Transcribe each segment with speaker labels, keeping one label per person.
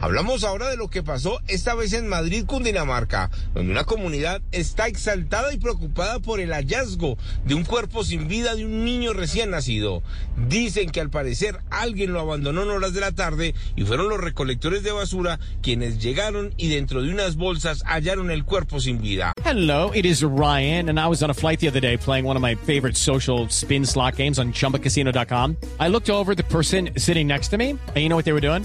Speaker 1: Hablamos ahora de lo que pasó esta vez en Madrid, Cundinamarca, donde una comunidad está exaltada y preocupada por el hallazgo de un cuerpo sin vida de un niño recién nacido. Dicen que al parecer alguien lo abandonó en horas de la tarde y fueron los recolectores de basura quienes llegaron y dentro de unas bolsas hallaron el cuerpo sin vida.
Speaker 2: Hello, it is Ryan, and I was on a flight the other day playing one of my favorite social spin slot games on chumbacasino.com. I looked over the person sitting next to me, and you know what they were doing?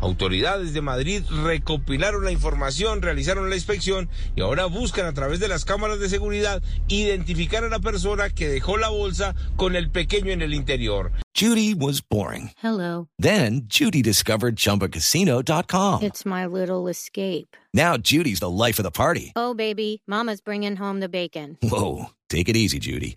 Speaker 1: Autoridades de Madrid recopilaron la información, realizaron la inspección y ahora buscan a través de las cámaras de seguridad identificar a la persona que dejó la bolsa con el pequeño en el interior.
Speaker 3: Judy was boring.
Speaker 4: Hello.
Speaker 3: Then Judy discovered ChumbaCasino.com.
Speaker 4: It's my little escape.
Speaker 3: Now Judy's the life of the party.
Speaker 4: Oh, baby, mama's bringing home the bacon.
Speaker 3: Whoa, take it easy, Judy.